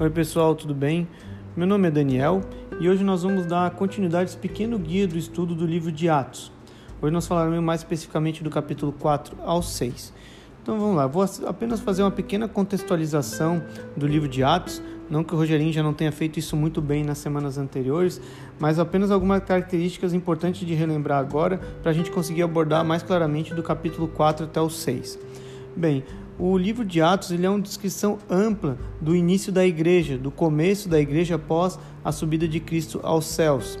Oi pessoal, tudo bem? Meu nome é Daniel e hoje nós vamos dar continuidade a esse pequeno guia do estudo do livro de Atos. Hoje nós falaremos mais especificamente do capítulo 4 ao 6. Então vamos lá, vou apenas fazer uma pequena contextualização do livro de Atos. Não que o Rogerinho já não tenha feito isso muito bem nas semanas anteriores, mas apenas algumas características importantes de relembrar agora para a gente conseguir abordar mais claramente do capítulo 4 até o 6. Bem, o livro de Atos ele é uma descrição ampla do início da igreja, do começo da igreja após a subida de Cristo aos céus.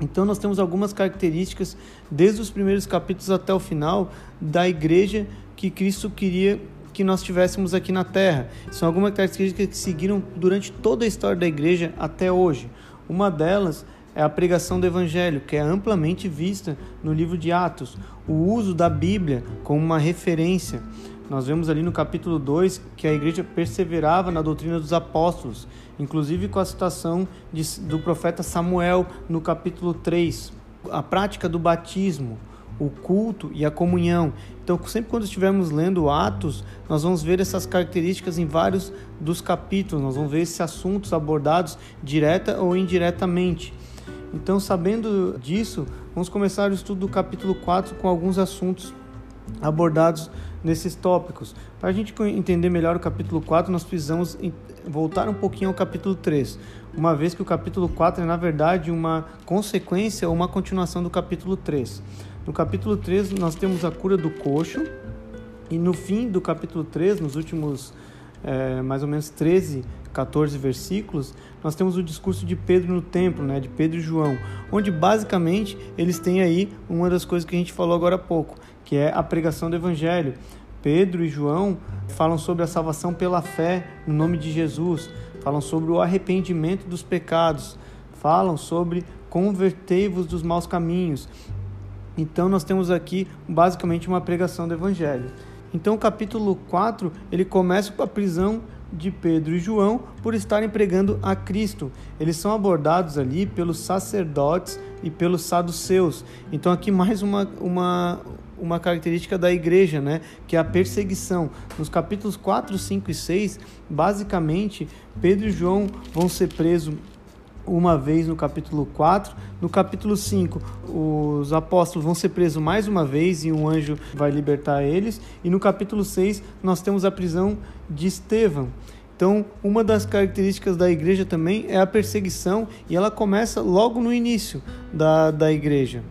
Então nós temos algumas características desde os primeiros capítulos até o final da igreja que Cristo queria que nós tivéssemos aqui na terra. São algumas características que seguiram durante toda a história da igreja até hoje. Uma delas é a pregação do Evangelho, que é amplamente vista no livro de Atos, o uso da Bíblia como uma referência. Nós vemos ali no capítulo 2 que a igreja perseverava na doutrina dos apóstolos, inclusive com a citação de, do profeta Samuel no capítulo 3. A prática do batismo, o culto e a comunhão. Então, sempre quando estivermos lendo Atos, nós vamos ver essas características em vários dos capítulos, nós vamos ver esses assuntos abordados direta ou indiretamente. Então, sabendo disso, vamos começar o estudo do capítulo 4 com alguns assuntos abordados nesses tópicos. Para a gente entender melhor o capítulo 4, nós precisamos voltar um pouquinho ao capítulo 3, uma vez que o capítulo 4 é, na verdade, uma consequência ou uma continuação do capítulo 3. No capítulo 3, nós temos a cura do coxo, e no fim do capítulo 3, nos últimos é, mais ou menos 13, 14 versículos, nós temos o discurso de Pedro no templo, né, de Pedro e João, onde basicamente eles têm aí uma das coisas que a gente falou agora há pouco, que é a pregação do evangelho. Pedro e João falam sobre a salvação pela fé no nome de Jesus, falam sobre o arrependimento dos pecados, falam sobre convertei-vos dos maus caminhos. Então nós temos aqui basicamente uma pregação do evangelho. Então o capítulo 4, ele começa com a prisão de Pedro e João por estarem pregando a Cristo. Eles são abordados ali pelos sacerdotes e pelos saduceus. Então aqui mais uma, uma, uma característica da igreja, né, que é a perseguição. Nos capítulos 4, 5 e 6, basicamente, Pedro e João vão ser presos uma vez no capítulo 4. No capítulo 5, os apóstolos vão ser presos mais uma vez e um anjo vai libertar eles. E no capítulo 6, nós temos a prisão de Estevão. Então, uma das características da igreja também é a perseguição, e ela começa logo no início da, da igreja.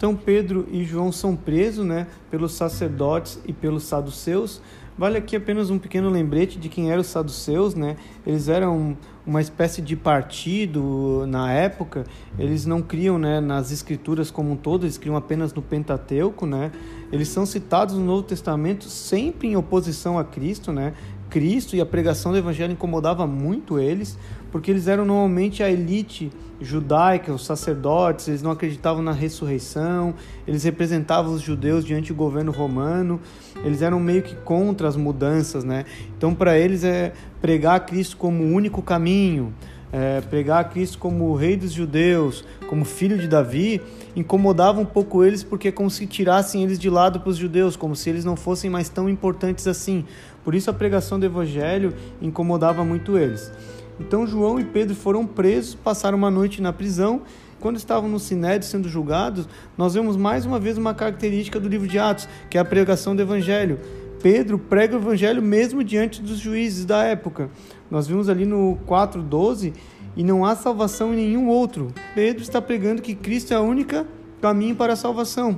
Então Pedro e João são presos né, pelos sacerdotes e pelos saduceus. Vale aqui apenas um pequeno lembrete de quem eram os saduceus. Né? Eles eram uma espécie de partido na época. Eles não criam né, nas escrituras como um todo, eles criam apenas no Pentateuco. Né? Eles são citados no Novo Testamento sempre em oposição a Cristo. Né? Cristo e a pregação do Evangelho incomodava muito eles, porque eles eram normalmente a elite judaica, os sacerdotes, eles não acreditavam na ressurreição, eles representavam os judeus diante do governo romano, eles eram meio que contra as mudanças, né? Então, para eles é pregar Cristo como o único caminho, é, pregar Cristo como o rei dos judeus, como filho de Davi, incomodava um pouco eles porque é como se tirassem eles de lado para os judeus, como se eles não fossem mais tão importantes assim. Por isso a pregação do evangelho incomodava muito eles. Então João e Pedro foram presos, passaram uma noite na prisão. Quando estavam no Sinédrio sendo julgados, nós vemos mais uma vez uma característica do livro de Atos, que é a pregação do evangelho. Pedro prega o evangelho mesmo diante dos juízes da época. Nós vimos ali no 4:12 e não há salvação em nenhum outro. Pedro está pregando que Cristo é o único caminho para a salvação,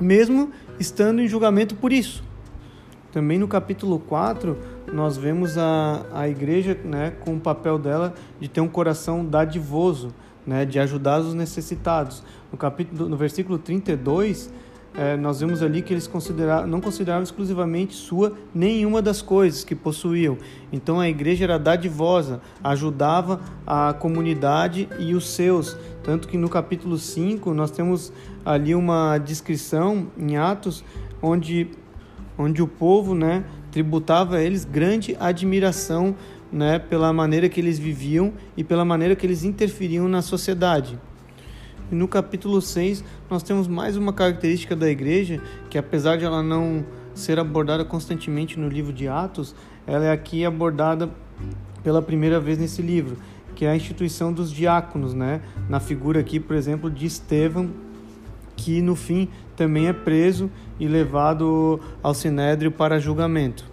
mesmo estando em julgamento por isso. Também no capítulo 4, nós vemos a, a igreja né, com o papel dela de ter um coração dadivoso, né, de ajudar os necessitados. No, capítulo, no versículo 32, é, nós vemos ali que eles consideravam, não consideravam exclusivamente sua nenhuma das coisas que possuíam. Então a igreja era dadivosa, ajudava a comunidade e os seus. Tanto que no capítulo 5 nós temos ali uma descrição em Atos onde onde o povo, né, tributava a eles grande admiração, né, pela maneira que eles viviam e pela maneira que eles interferiam na sociedade. E no capítulo 6, nós temos mais uma característica da igreja, que apesar de ela não ser abordada constantemente no livro de Atos, ela é aqui abordada pela primeira vez nesse livro, que é a instituição dos diáconos, né? Na figura aqui, por exemplo, de Estevão, que no fim também é preso e levado ao sinédrio para julgamento.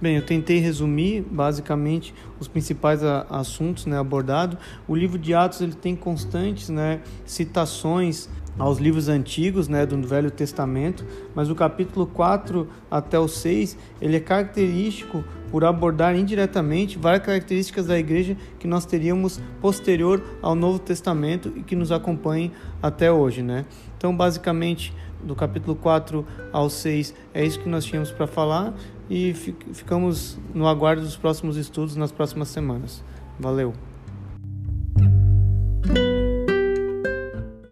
Bem, eu tentei resumir basicamente os principais assuntos né, abordados. O livro de Atos ele tem constantes né, citações aos livros antigos né, do Velho Testamento, mas o capítulo 4 até o 6 ele é característico por abordar indiretamente várias características da igreja que nós teríamos posterior ao Novo Testamento e que nos acompanhem até hoje. Né? Então, basicamente, do capítulo 4 ao 6 é isso que nós tínhamos para falar e ficamos no aguardo dos próximos estudos nas próximas semanas. Valeu!